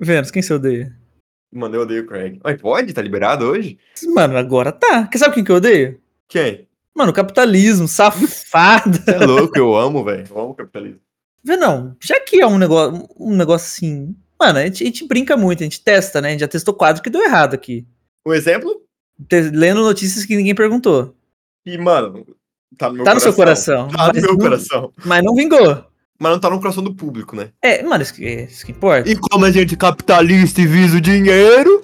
Vênus, quem você odeia? Mano, eu odeio o Craig. Mas pode? Tá liberado hoje? Mano, agora tá. Quer sabe quem que eu odeio? Quem? Mano, capitalismo, safado. Você é louco, eu amo, velho. Eu amo o capitalismo. Vê não, já que é um negócio, um negócio assim. Mano, a gente, a gente brinca muito, a gente testa, né? A gente já testou quadro que deu errado aqui. Um exemplo? Lendo notícias que ninguém perguntou. E, mano, tá no meu Tá coração. no seu coração. Tá no meu não- coração. Mas não vingou. Mas não tá no coração do público, né? É, mano, isso que, isso que importa. E como a gente é capitalista e visa o dinheiro.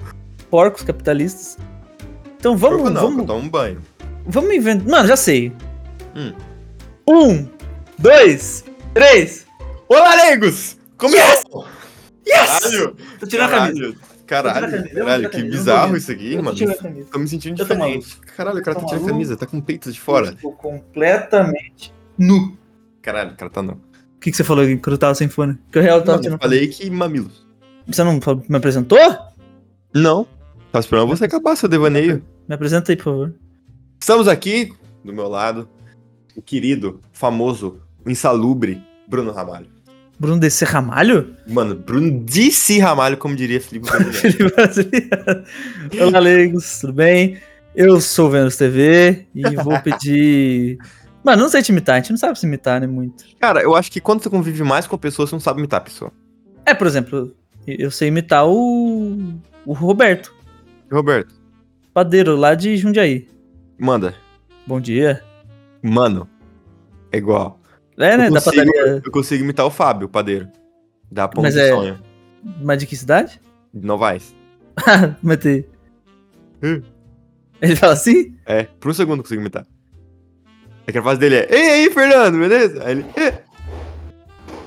Porcos capitalistas. Então vamos, eu não, eu vamos, tomo um banho. vamos inventar. Mano, já sei. Hum. Um, dois, três. Olá, leigos! Começou! Yes! Caralho! Tô tirando a camisa. Caralho, Tô caralho, eu caralho, que eu bizarro tô isso aqui, Eu tô mano. Tô me sentindo Eu tô diferente. Caralho, o cara Eu tá tô tirando a camisa, tá com peitos de fora. Estou completamente nu. Caralho, o cara tá não. O que, que você falou quando eu tava sem fone? Que eu real tava Mano, eu falei que mamilos. Você não me apresentou? Não. Tava esperando você acabar seu devaneio. Me apresenta aí, por favor. Estamos aqui, do meu lado, o querido, famoso, insalubre Bruno Ramalho. Bruno DC Ramalho? Mano, Bruno disse Ramalho, como diria Felipe Brasileiro. Felipe Brasileiro. Olá, leigos, tudo bem? Eu sou o Vênus TV e vou pedir. Mano, não sei te imitar, a gente não sabe se imitar, né? Muito. Cara, eu acho que quando você convive mais com a pessoa, você não sabe imitar a pessoa. É, por exemplo, eu sei imitar o. O Roberto, Roberto, padeiro lá de Jundiaí. manda. Bom dia. Mano, é igual. É, né? eu, Da consigo, padaria. eu consigo imitar o Fábio, o padeiro. Da Pão Mas de é- Sonho. Mas de que cidade? De Novaes. Matei. Hum. Ele fala assim? É, por um segundo eu consigo imitar. É que a frase dele é, ei, aí, Fernando, beleza? Aí ele, "É."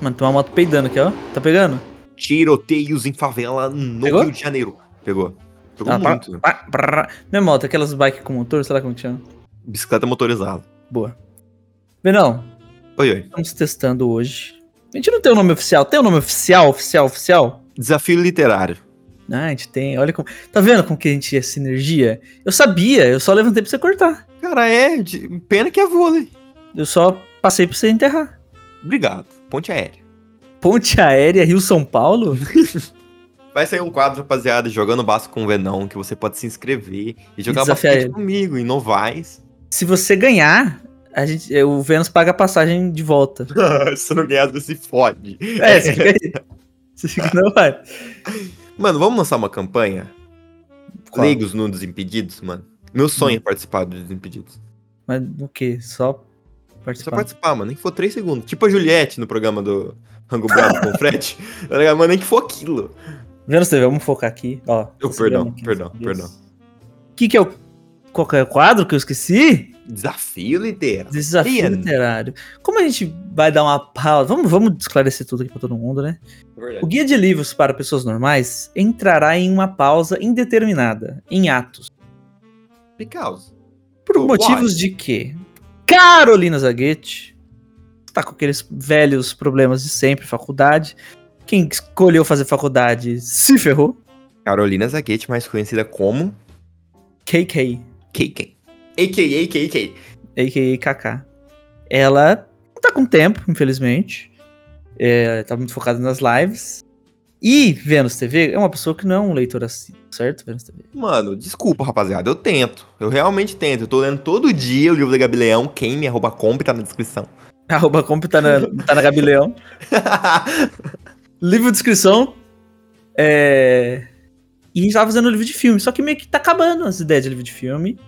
Mano, tem uma moto peidando aqui, ó. Tá pegando? Tiroteios em favela no Pegou? Rio de Janeiro. Pegou. Pegou Ah, muito. pá, pá. Minha moto, aquelas bike com motor, sei lá como que chama. Bicicleta motorizada. Boa. Benão, Oi, oi. estamos testando hoje. A gente não tem o nome oficial. Tem o nome oficial, oficial, oficial? Desafio literário. Ah, a gente tem. Olha como. Tá vendo como que a gente é sinergia? Eu sabia, eu só levantei pra você cortar. Cara, é. de- Pena que é vôlei. Eu só passei pra você enterrar. Obrigado. Ponte aérea. Ponte aérea Rio-São Paulo? Vai sair um quadro, rapaziada, jogando basco com o Venão, que você pode se inscrever e jogar basquete comigo em Novais. Se você ganhar, a gente, o Vênus paga a passagem de volta. Se não ganhar, você se fode. É, você fica aí. Você fica, não vai. Mano, vamos lançar uma campanha? Qual? Leigos no Desimpedidos, mano. Meu sonho é participar do Desimpedidos. Mas o quê? Só Só participar? participar, mano. Nem que for três segundos. Tipo a Juliette no programa do Rango Bravo com o Fred. Tá? Mas nem que for aquilo. Vênus TV, vamos focar aqui. Ó, tô perdão, aqui, perdão, perdão. O que, que é o. Qual que é o quadro que eu esqueci? Desafio literário. Desafio literário. Como a gente vai dar uma pausa? Vamos, vamos esclarecer tudo aqui pra todo mundo, né? O guia de livros para pessoas normais entrará em uma pausa indeterminada, em atos. Because. Por motivos de que Carolina Zaguete tá com aqueles velhos problemas de sempre, faculdade. Quem escolheu fazer faculdade se ferrou. Carolina Zaguete, mais conhecida como KK, KK. A.K.A. KK. a.k.a. Kaká. Ela não tá com tempo, infelizmente. É, tá muito focada nas lives. E Vênus TV é uma pessoa que não é um leitor assim, certo, Vênus TV? Mano, desculpa, rapaziada. Eu tento. Eu realmente tento. Eu tô lendo todo dia o livro da Gabi Leão. Quem me arroba comp tá na descrição. Arroba comp tá na, tá na Gabi Leão. Livro de descrição. É... E a gente tava fazendo livro de filme, só que meio que tá acabando as ideias de livro de filme.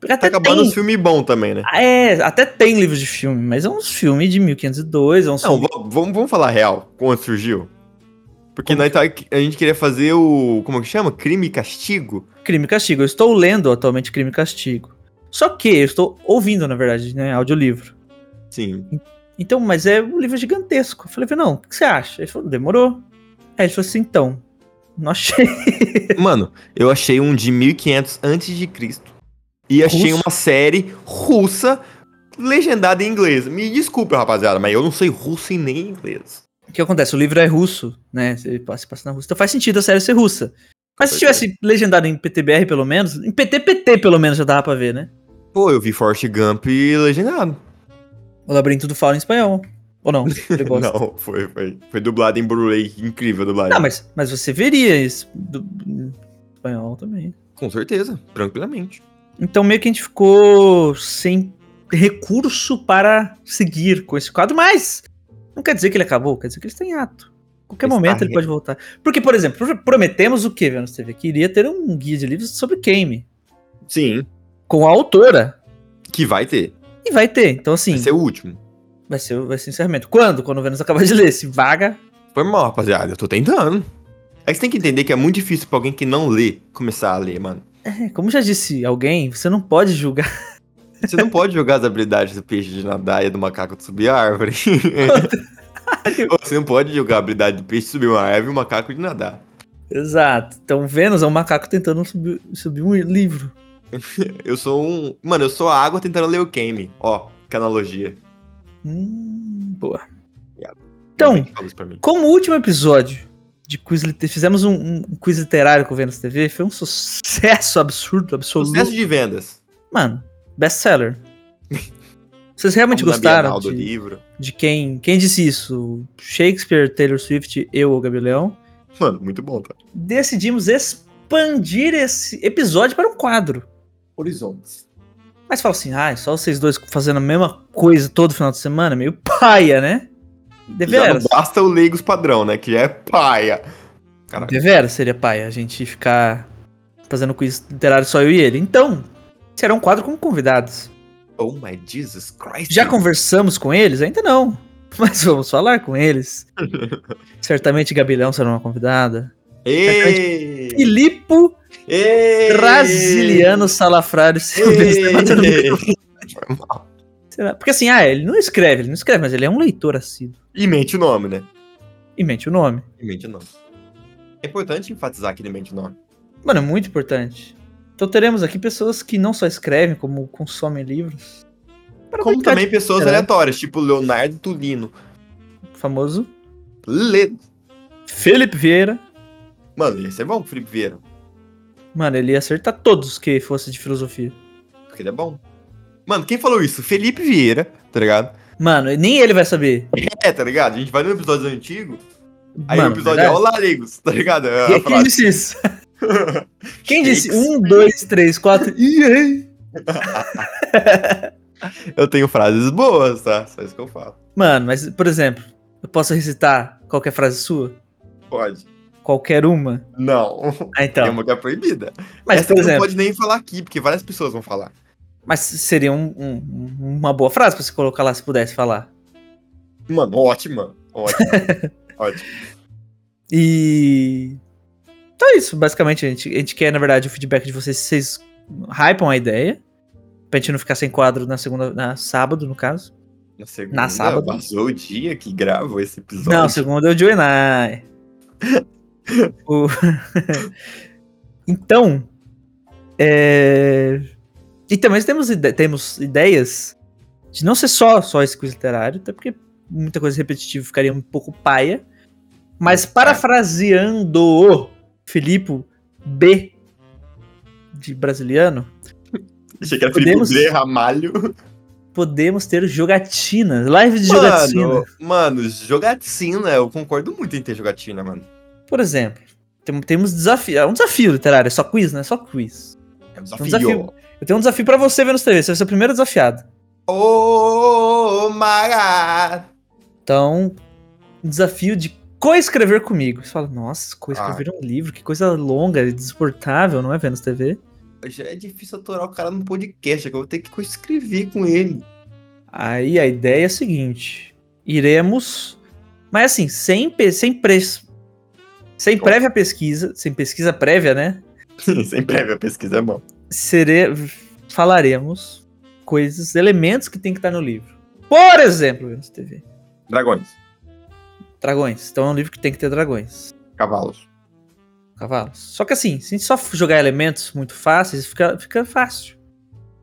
Porque tá até acabando tem, os filmes bons também, né? É, até tem livros de filme, mas é uns filmes de 1502, é uns Não, filme- vamos, vamos falar real. Quando surgiu. Porque Como nós tá, a gente queria fazer o. Como que chama? Crime e castigo? Crime e Castigo. Eu estou lendo atualmente Crime e Castigo. Só que eu estou ouvindo, na verdade, né, audiolivro. Sim. Então, mas é um livro gigantesco. Eu falei, não, o que você acha? Ele falou, demorou. Aí ele falou assim, então, não achei. Mano, eu achei um de 1500 antes de Cristo. E achei Russo? uma série russa legendada em inglês. Me desculpe, rapaziada, mas eu não sei russo e nem inglês. O que acontece? O livro é russo, né? Ele passa, passa na Rússia. Então faz sentido a série ser russa. Mas se tivesse legendado em PTBR, pelo menos, em PTPT, pelo menos, já dava pra ver, né? Pô, eu vi Forrest Gump legendado. O Labirinto do Fauno em espanhol. Ou não? Não, foi, foi. Foi dublado em Blu-ray. Incrível a dublagem. Não, mas, mas você veria isso do, em espanhol também. Com certeza, tranquilamente. Então meio que a gente ficou sem recurso para seguir com esse quadro, mas não quer dizer que ele acabou, quer dizer que ele está em ato. Qualquer momento ele re- pode voltar. Porque, por exemplo, pro- prometemos o que, Vênus TV? Que iria ter um guia de livros sobre Kame, Sim, com a autora. que vai ter. E vai ter. Então, assim, Vai ser o último. vai ser, vai ser o encerramento. Quando? Quando o Vênus acabar de ler. Se vaga. Foi mal, rapaziada. Eu tô tentando. É que você tem que entender que é muito difícil pra alguém que não lê começar a ler, mano. É, como já disse alguém, você não pode julgar. Você não pode jogar as habilidades do peixe de nadar e do macaco de subir a árvore. Você não pode jogar a habilidade do peixe de subir uma árvore e o macaco de nadar. Exato. Então, Vênus é um macaco tentando subir, subir um livro. Eu sou um. Mano, eu sou a água tentando ler o Kame. Ó, que analogia. Hum, boa. Yeah. Então, como último episódio de quiz literário, fizemos um, um quiz literário com o Vênus TV, foi um sucesso absurdo, absoluto. Sucesso de vendas. Mano, best-seller. Vocês realmente Como gostaram Bienal do de, livro. de quem, quem disse isso? Shakespeare, Taylor Swift, eu ou Gabriel Leão? Mano, muito bom, tá? Decidimos expandir esse episódio para um quadro. Horizontes. Mas fala assim, ah, só vocês dois fazendo a mesma coisa todo final de semana? Meio paia, né? Já não Deveras. basta o Leigos padrão, né? Que já é paia. Deveras seria paia a gente ficar fazendo quiz literário só eu e ele. Então, será um quadro com convidados. Oh my Jesus Christ. Já conversamos com eles? Ainda não. Mas vamos falar com eles. Certamente Gabilhão será uma convidada. Ei! Filipe! Brasiliano Salafrário! Foi mal. Será? Porque assim, ah, ele não escreve, ele não escreve, mas ele é um leitor assíduo. E mente o nome, né? E mente o nome. E mente o nome. É importante enfatizar que ele mente o nome. Mano, é muito importante. Então teremos aqui pessoas que não só escrevem, como consomem livros. Como também de pessoas literário. aleatórias, tipo Leonardo Tulino. Famoso Lê. Felipe Vieira. Mano, ia ser bom Felipe Vieira. Mano, ele ia acertar todos que fosse de filosofia. Porque ele é bom. Mano, quem falou isso? Felipe Vieira, tá ligado? Mano, nem ele vai saber. É, tá ligado? A gente vai no episódio antigo, aí Mano, o episódio é verdade? Olá, Legos, tá ligado? É Quem, disse isso? Quem disse um, dois, três, quatro? Eu tenho frases boas, tá? Só isso que eu falo. Mano, mas, por exemplo, eu posso recitar qualquer frase sua? Pode. Qualquer uma? Não. Ah, então. Tem uma que é proibida. Mas, Essa por não exemplo, pode nem falar aqui, porque várias pessoas vão falar. mas seria um- um- uma boa frase pra você colocar lá se pudesse falar. Mano, ótima. Ótima. ótimo. E. Então é isso, basicamente. A gente, a gente quer, na verdade, o feedback de vocês. Se vocês hypam a ideia. Pra gente não ficar sem quadro na segunda. Na sábado, no caso. Na segunda, Na sábado. vazou o dia que gravou esse episódio. Não, segunda é o Joenai. o... então. É... E também temos, ide- temos ideias de não ser só, só esse quiz literário, até porque muita coisa repetitiva ficaria um pouco paia. Mas parafraseando o Filipe B de brasiliano, Achei que era Podemos- Felipe B. Ramalho. podemos ter jogatinas, live de jogatina. Mano, mano, jogatina. Eu concordo muito em ter jogatina, mano. Por exemplo, tem- temos desafio. É um desafio literário, é só quiz, não é só quiz. É um desafio. desafio. Eu tenho um desafio pra você, Vênus TV. Você vai ser o primeiro desafiado. Oh my god. Então, um desafio de coescrever comigo. Você fala, nossa, coescrever Ah. um livro, que coisa longa e desuportável, não é, Vênus TV? Já é difícil aturar o cara no podcast, que eu vou ter que escrever com ele. Aí a ideia é a seguinte: iremos. Mas assim, sem, pe- sem preço. Sem Como? prévia pesquisa, sem pesquisa prévia, né? Sem prévia pesquisa é bom. Sere... Falaremos coisas, elementos que tem que estar no livro. Por exemplo, Vênus TV. Dragões, Dragões. Então é um livro que tem que ter dragões. cavalos. Cavalos. Só que assim, se a gente só jogar elementos muito fáceis, fica, fica fácil.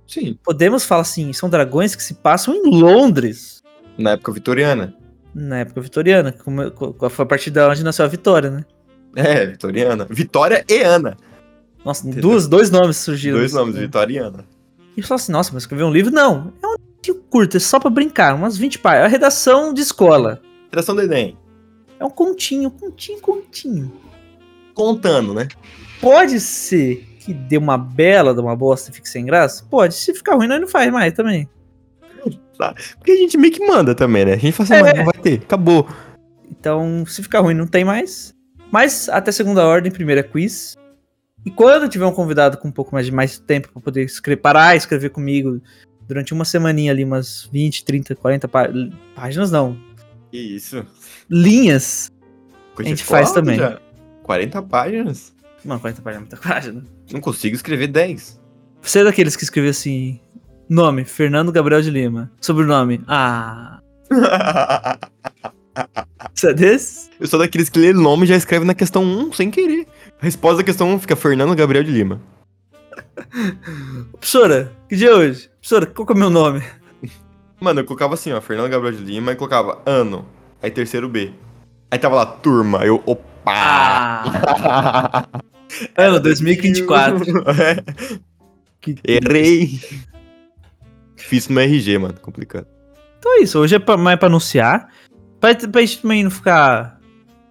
Sim. Podemos falar assim, são dragões que se passam em Londres, Na época vitoriana. na época vitoriana, como, co- foi a partir da onde nasceu a Vitória, né? É, vitoriana. Vitória e Ana. Nossa, Entendeu? duas, dois nomes surgiram. Dois nomes, Vitoriana. E eu falo assim, nossa, mas escrever um livro? Não. É um curto, é só pra brincar, umas 20 páginas. É a redação de escola. Redação do Enem. É um continho, continho, continho. Contando, né? Pode ser que dê uma bela, de uma bosta e fique sem graça? Pode. Se ficar ruim, nós não faz mais também. Porque a gente meio que manda também, né? A gente fala assim, É. não vai ter, acabou. Então, se ficar ruim, não tem mais. Mas até segunda ordem, primeiro é quiz. E quando tiver um convidado com um pouco mais de mais tempo pra poder escrever, parar e escrever comigo durante uma semaninha ali, umas 20, 30, 40 pá- páginas, não. Isso. Linhas. Coisa gente de faz foda também. já. 40 páginas? Mano, 40 páginas é muita página. Não consigo escrever 10. Você é daqueles que escreveu assim: nome, Fernando Gabriel de Lima. Sobrenome, ah. Você é desse? Eu sou daqueles que lê nome e já escreve na questão 1 sem querer. A resposta da questão 1 fica Fernando Gabriel de Lima. Professora, que dia é hoje? Professora, qual que é o meu nome? Mano, eu colocava assim, ó, Fernando Gabriel de Lima e colocava ano. Aí terceiro B. Aí tava lá, turma. Eu, opa! Ah! Ano 2024. É, Que- errei. Difícil no RG, mano. Complicado. Então é isso, hoje é pra, mais pra anunciar. Pra, pra gente também não ficar,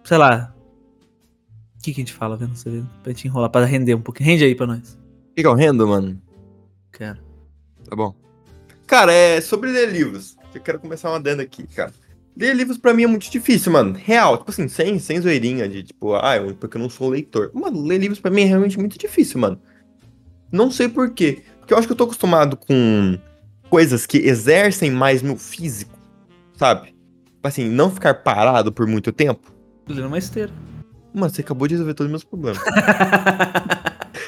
sei lá. O que, que a gente fala, vendo? Você vê? Pra gente enrolar, pra render um pouquinho. Rende aí pra nós. O que rendo, mano? Cara. Tá bom. Cara, é sobre ler livros. Eu quero começar uma adenda aqui, cara. Ler livros pra mim é muito difícil, mano. Real, tipo assim, sem, sem zoeirinha de tipo, ah, eu- porque eu não sou leitor. Mano, ler livros pra mim é realmente muito difícil, mano. Não sei por quê. Porque eu acho que eu tô acostumado com coisas que exercem mais meu físico, sabe? Tipo Assim, não ficar parado por muito tempo. Lendo uma esteira. Mano, você acabou de resolver todos os meus problemas.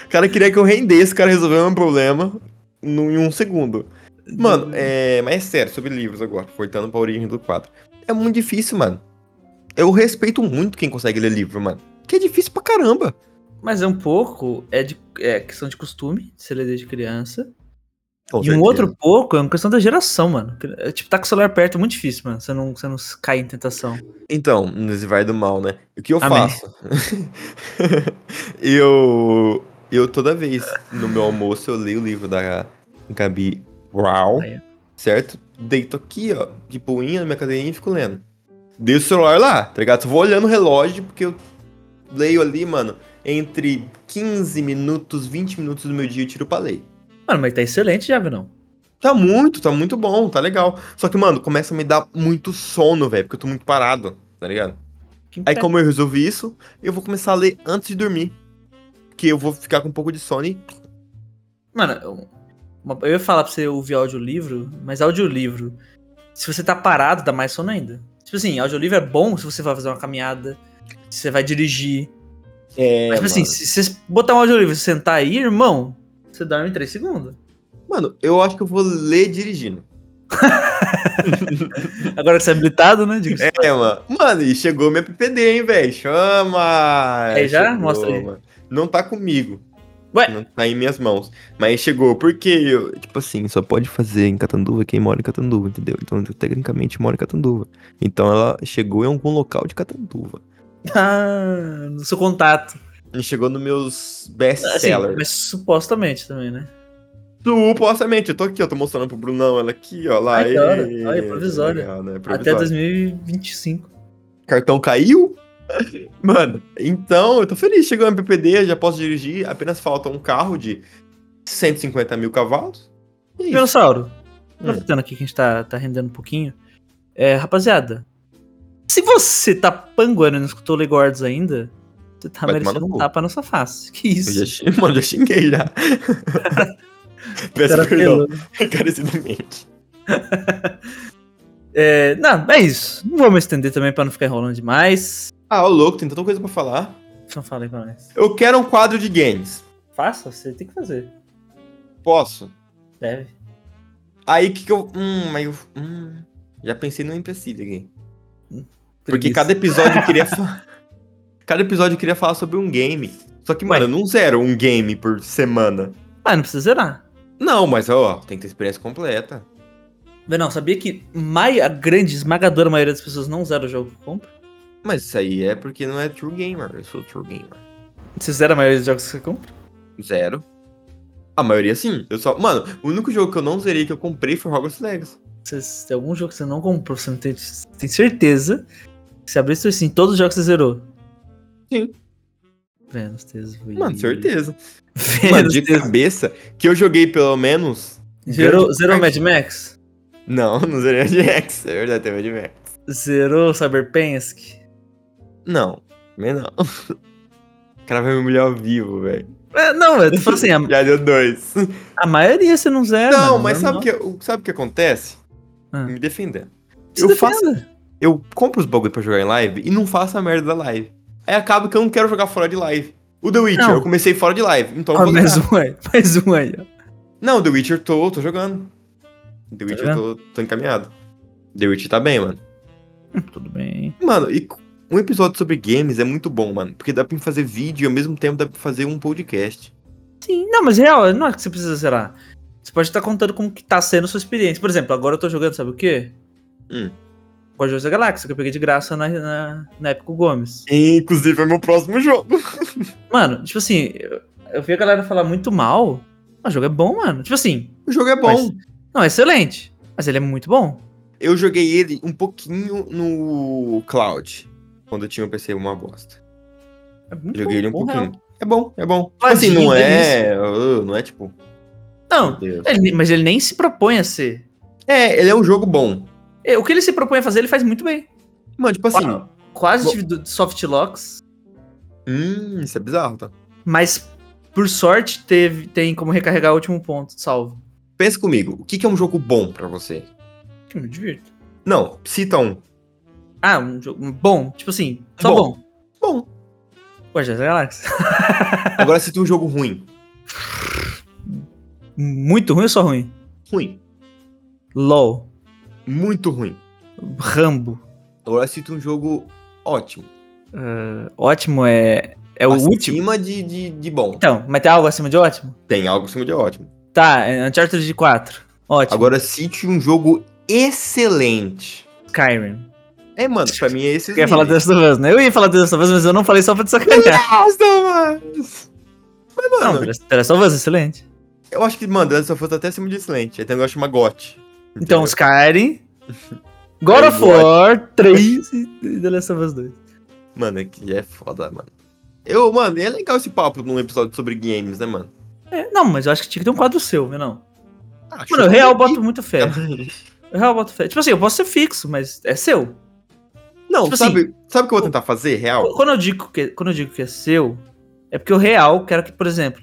O cara queria que eu rendesse, o cara resolveu meu problema no- em um segundo. Mano, é. Mas é sério, sobre livros agora, voltando pra origem do quadro. É muito difícil, mano. Eu respeito muito quem consegue ler livro, mano. Que é difícil pra caramba. Mas é um pouco, é, de, é questão de costume, se ler desde criança. Com e um certeza. outro pouco é uma questão da geração, mano. É, Tipo, tá com o celular perto é muito difícil, mano. Você não, você não cai em tentação. Então, nesse vai do mal, né? O que eu Amém. faço? eu. Eu toda vez no meu almoço eu leio o livro da Gabi Aí. certo? Deito aqui, ó, de boinha na minha cadeirinha e fico lendo. Dei o celular lá, tá ligado? Só vou olhando o relógio, porque eu leio ali, mano, entre 15 minutos, 20 minutos do meu dia eu tiro pra ler. Mano, mas tá excelente já, não? Tá muito, tá muito bom, tá legal. Só que, mano, começa a me dar muito sono, velho, porque eu tô muito parado, tá ligado? Que Aí, pé. como eu resolvi isso, eu vou começar a ler antes de dormir. Que eu vou ficar com um pouco de sono e. Mano, eu- uma- eu ia falar pra você ouvir audiolivro, mas audiolivro, se você tá parado, dá mais sono ainda. Tipo assim, audiolivro é bom se você vai fazer uma caminhada, se você vai dirigir. É, mas, tipo assim, se você botar um audiolivro e sentar aí, irmão, você dorme em 3 segundos. Mano, eu acho que eu vou ler dirigindo. Agora que você é habilitado, né? Diga-se. É, mano. Mano, e chegou minha PPD, hein, velho? Chama! Aí já? Chegou, Mostra aí. mano. Não tá comigo. Ué? Não tá em minhas mãos. Mas chegou, porque eu, tipo assim, só pode fazer em Catanduva quem mora em Catanduva, entendeu? Então, eu, tecnicamente, moro em Catanduva. Então, ela chegou em algum local de Catanduva. Ah, no seu contato. E chegou nos meus Assim, best-sellers. mas supostamente também, né? Supostamente, eu tô aqui, ó, tô mostrando pro Brunão ela aqui, ó, lá. Ai. Ê, Ai, provisória. legal, né? Até Provisória. 2025. Cartão caiu? Mano, então eu tô feliz, chegou o MPPD, já posso dirigir, apenas falta um carro de 150 mil cavalos. É. Dinossauro, Hum. aproveitando aqui que a gente tá, tá rendendo um pouquinho. É, rapaziada, se você tá panguando e não escutou Legords ainda, você tá Vai merecendo um tapa na sua face. Que Eu isso? já, xing- mano, já xinguei já. Peço Cara perdão, encarecidamente. É, não, é isso. Não vou me estender também pra não ficar enrolando demais. Ah, ô louco, tem tanta coisa pra falar. Fala aí pra nós. Eu quero um quadro de games. Faça, você tem que fazer. Posso? Deve. Aí que que eu. Hum, mas eu. Hum, já pensei no empecilho aqui. Porque Preguiça. cada episódio eu queria falar. Cada episódio eu queria falar sobre um game. Só que, mano, eu não zero um game por semana. Ah, não precisa zerar. Não, mas ó, tem que ter experiência completa. Não, sabia que mai- a grande, esmagadora maioria das pessoas não zera o jogo que compra? Mas isso aí é porque não é true gamer. Eu sou true gamer. Você zera a maioria dos jogos que você compra? Zero. A maioria sim. Eu só. Mano, o único jogo que eu não zerei que eu comprei foi Hogwarts Legacy. Se tem algum jogo que você não comprou, você não tem, tem certeza. que Se abrisse assim, todos os jogos você zerou. Sim. Vênus, Teso, Mano, certeza. Vênus, Mano, de Teso. cabeça, que eu joguei pelo menos. Zerou, zerou Mad Max? Não, não zerei Mad Max. É verdade, tem Mad Max. Zerou Cyberpunk? Não, também não. O cara vai me humilhar ao vivo, velho. É, não, eu tô assim, a, Já deu dois. a maioria você não zera. não, mano, mas sabe normal. o que, sabe o que acontece? Ah. Me defendendo. Se eu faço- defenda. Eu compro os bagulho pra jogar em live e não faço a merda da live. Aí acaba que eu não quero jogar fora de live. O The Witcher, Não. eu comecei fora de live, então eu vou mais um aí, mais um aí. Não, The Witcher tô, tô jogando. The Witcher Tá tô, tô encaminhado. The Witcher tá bem, mano. Tudo bem. Mano, e um episódio sobre games é muito bom, mano. Porque dá pra fazer vídeo e ao mesmo tempo dá pra fazer um podcast. Sim, não, mas real, não é que você precisa zerar. Você pode estar contando como que tá sendo a sua experiência. Por exemplo, agora eu tô jogando, sabe o quê? Hum. Guardiões da Galáxia, que eu peguei de graça na, na, na Gomes. Inclusive é meu próximo jogo. Mano, tipo assim, eu, eu vi a galera falar muito mal. Mas o jogo é bom, mano. Tipo assim, O jogo é bom. Mas- não, é excelente. Mas ele é muito bom. Eu joguei ele um pouquinho no Cloud. Quando eu tinha um PC uma bosta. É muito Joguei ele um pouquinho. real. É bom, é bom. Tadinho, assim, não é. uh, não é tipo. Não, ele- mas ele nem se propõe a ser. É, ele é um jogo bom. É, O que ele se propõe a fazer, ele faz muito bem. Mano, tipo assim. Qua- Quase bom. tive do- soft locks, Hum, isso é bizarro, tá? mas por sorte teve, tem como recarregar o último ponto, salvo. Pensa comigo, o que, que é um jogo bom pra você? Que me divirto. Não, cita um. Ah, um jogo bom, tipo assim, só Bom. bom. Bom. Guardiões da Galáxia. Agora cita um jogo ruim. Muito ruim ou só ruim? Ruim. LOL, Muito ruim. Rambo. Agora cita um jogo ótimo. ah, ótimo é. É o último. Acima de, de, de bom. Então, mas tem algo acima de ótimo? Tem algo acima de ótimo. Tá, é Uncharted 4. Ótimo. Agora cite um jogo excelente. Skyrim. É, mano, pra mim é esse. Ia falar The Last of Us, né? Eu ia falar The Last of Us, mas eu não falei só pra te sacanear. Nossa, mano. Mas, Não, mano, The Last of Us, excelente. eu acho que, mano, The Last of Us tá até acima de excelente. Aí tem um negócio que chama GOT. Então, Skyrim, God of. War 3 e The Last of Us 2. Mano, que é foda, mano. Eu, mano, é legal esse papo num episódio sobre games, né, mano? É, não, mas eu acho que tinha que ter um quadro seu, né, não? Acho Mano, eu real boto muita fé. Eu real boto fé. Tipo assim, eu posso ser fixo, mas é seu. Não, Tipo sabe, sabe o que eu vou tentar fazer, real? Quando eu digo que, quando eu digo que é seu, é porque o real quero que, por exemplo,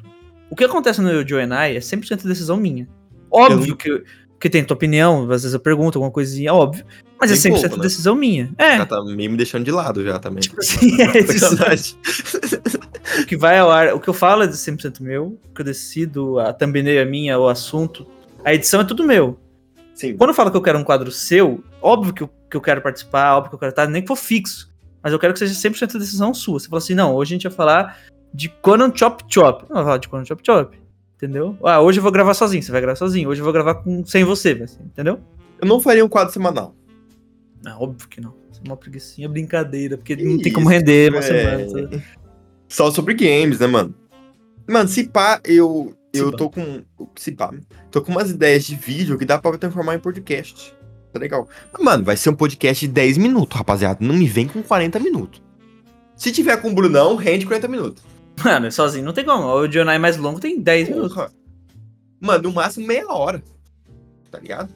o que acontece no Eu, Joe and I é 100% decisão minha. Óbvio Eu- que, que tem tua opinião, às vezes eu pergunto alguma coisinha, óbvio. Mas é Tem 100% pouco, né? decisão minha. É. Já tá meio me deixando de lado já também. Tipo assim, é. Sacanagem. O que vai ao ar, o que eu falo é de 100% meu, o que eu decido, a thumbnail é minha, o assunto, a edição é tudo meu. Sim. Quando eu falo que eu quero um quadro seu, óbvio que eu, que eu quero participar, óbvio que eu quero estar, nem que for fixo, mas eu quero que seja 100% decisão sua. Você fala assim, não, hoje a gente vai falar de Conan Chop Chop. Não vai falar de Conan Chop Chop, entendeu? Ah, hoje eu vou gravar sozinho, você vai gravar sozinho. Hoje eu vou gravar com, sem você, ser, entendeu? Eu não faria um quadro semanal. Não, óbvio que não. Isso é uma preguiçinha brincadeira, porque Que não tem como render uma véi. semana. sabe? Só sobre games, né, mano? Mano, se pá, eu, eu Se pá. tô com. Se pá, tô com umas ideias de vídeo que dá pra transformar em podcast. Tá legal. Mano, vai ser um podcast de 10 minutos, rapaziada. Não me vem com 40 minutos. Se tiver com o Brunão, rende 40 minutos. Mano, sozinho não tem como. O Jonai mais longo tem 10 minutos. Porra. Mano, no máximo meia hora. Tá ligado?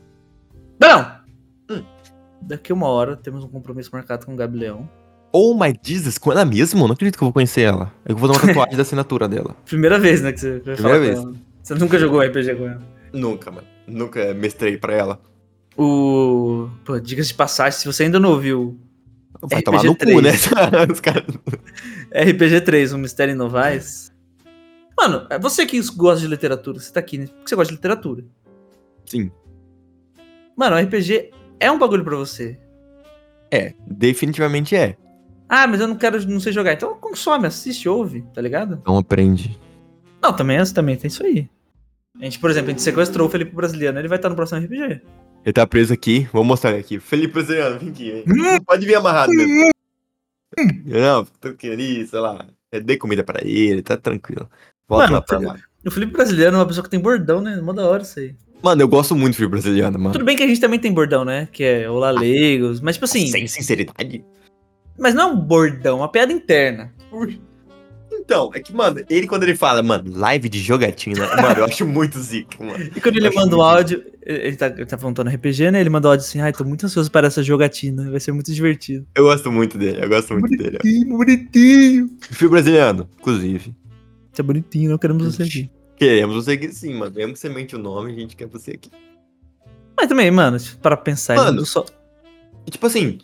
Não! Hum. Daqui uma hora temos um compromisso marcado com o Gabi Leão. Oh my Jesus, com ela mesmo? Não acredito que eu vou conhecer ela. Eu vou dar uma tatuagem da assinatura dela. Primeira vez, né, que você vai Primeira vez. Você nunca jogou RPG com ela. Nunca, mano. Nunca mestrei pra ela. O. Pô, dicas de passagem, se você ainda não ouviu Vai RPG tomar no cu, 3. né? Os caras. RPG 3, um Mistério em Novais. Mano, é você que gosta de literatura, você tá aqui, né? Porque você gosta de literatura. Sim. Mano, o RPG é um bagulho pra você. É, definitivamente é. Ah, mas eu não quero, não sei jogar. Então consome, assiste, ouve, tá ligado? Não aprende. Não, também, também tem isso aí. A gente, por exemplo, a gente sequestrou o Felipe Brasiliano, ele vai estar no próximo RPG. Ele tá preso aqui, vou mostrar ele aqui. Felipe Brasiliano, vem aqui, vem. Hum. Pode vir amarrado mesmo. Não, tô querendo, sei lá. Eu dei comida pra ele, tá tranquilo. Volta Mano, lá pra lá. O Felipe Brasiliano é uma pessoa que tem bordão, né? Mó da hora isso aí. Mano, eu gosto muito do filme brasileiro, mano. Tudo bem que a gente também tem bordão, né? Que é Olá Leigos. Mas, tipo assim. Sem sinceridade. Mas não é um bordão, é uma piada interna. Então, é que, mano, ele quando ele fala, mano, live de jogatina, mano, eu acho muito zica, mano. E quando ele manda muito áudio, ele tá, ele tá falando no RPG, né? Ele manda um áudio assim, ai, tô muito ansioso para essa jogatina, vai ser muito divertido. Eu gosto muito dele, eu gosto muito dele. ó. Bonitinho, bonitinho. Filme brasileiro, inclusive. Você é bonitinho, não queremos você aqui. Queremos você aqui sim, mano. Mesmo que você mente o nome, a gente quer você aqui. Mas também, mano, para pensar, Mano. só. Tipo assim,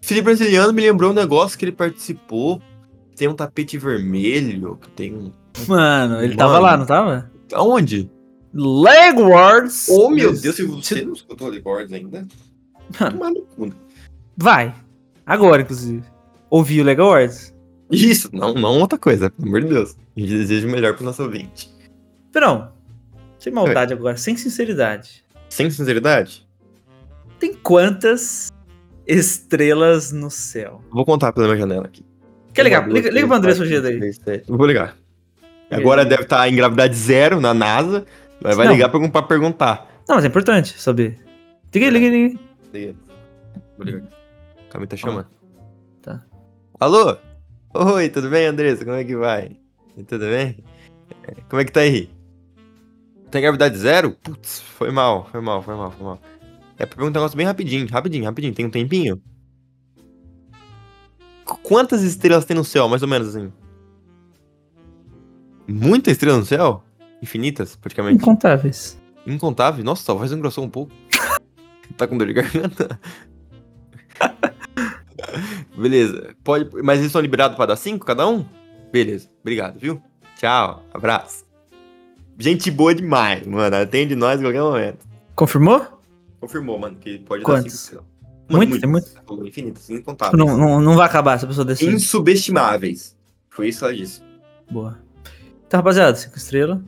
Felipe Brasiliano me lembrou um negócio que ele participou. Tem um tapete vermelho, que tem um. Mano, ele Mano. tava lá, não tava? Aonde? Legwards! Oh, meu Deus, se você não escutou o Records ainda. Mano, vai. Agora, inclusive. Ouvi o Legwards? Isso, não, não outra coisa, pelo amor de Deus. A gente deseja o melhor pro nosso ouvinte. Não, sem maldade agora, sem sinceridade. Sem sinceridade, Tem quantas estrelas no céu? vou contar pela minha janela aqui. Quer ligar? Liga, liga pro André quatro, Sugida cinco, aí. seis, sete. Vou ligar. Agora deve estar em gravidade zero na NASA, mas vai Não. ligar pra, pra perguntar. Não, mas é importante saber. Liga aí, liga aí, liga aí. Liga. Vou ligar. Calma aí, tá chamando. Tá. Alô? Oi, tudo bem, Andressa? Como é que vai? Tudo bem? É, Como é que tá aí? Tá em gravidade zero? Putz, foi mal, foi mal, foi mal, foi mal. É pra perguntar um negócio bem rapidinho, rapidinho, rapidinho. Tem um tempinho? Qu- Quantas estrelas tem no céu, mais ou menos assim? Muitas estrelas no céu? Infinitas, praticamente. Incontáveis. Incontável? Nossa, voz engrossou um pouco. tá com dor de garganta? Beleza. Pode, mas eles são liberados pra dar cinco cada um? Beleza. Obrigado, viu? Tchau. Abraço. Gente boa demais, mano. Atende nós em qualquer momento. Confirmou? Confirmou, mano, que pode Quantos? dar cinco. Muito, tem muito. Falou Infinitas, incontáveis. Não, não, não vai acabar essa pessoa desse. Insubestimáveis. Foi isso que ela disse. Boa. Então, rapaziada, 5 estrelas.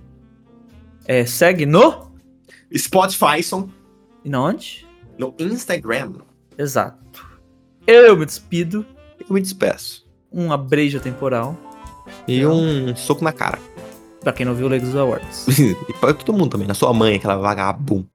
É, segue no. Spotify, som. E na onde? No Instagram. Exato. Eu me despido. Eu me despeço. Um abrejo temporal. E um soco na cara. Pra quem não viu o Legos Awards. e pra todo mundo também. Na sua mãe, aquela vagabunda.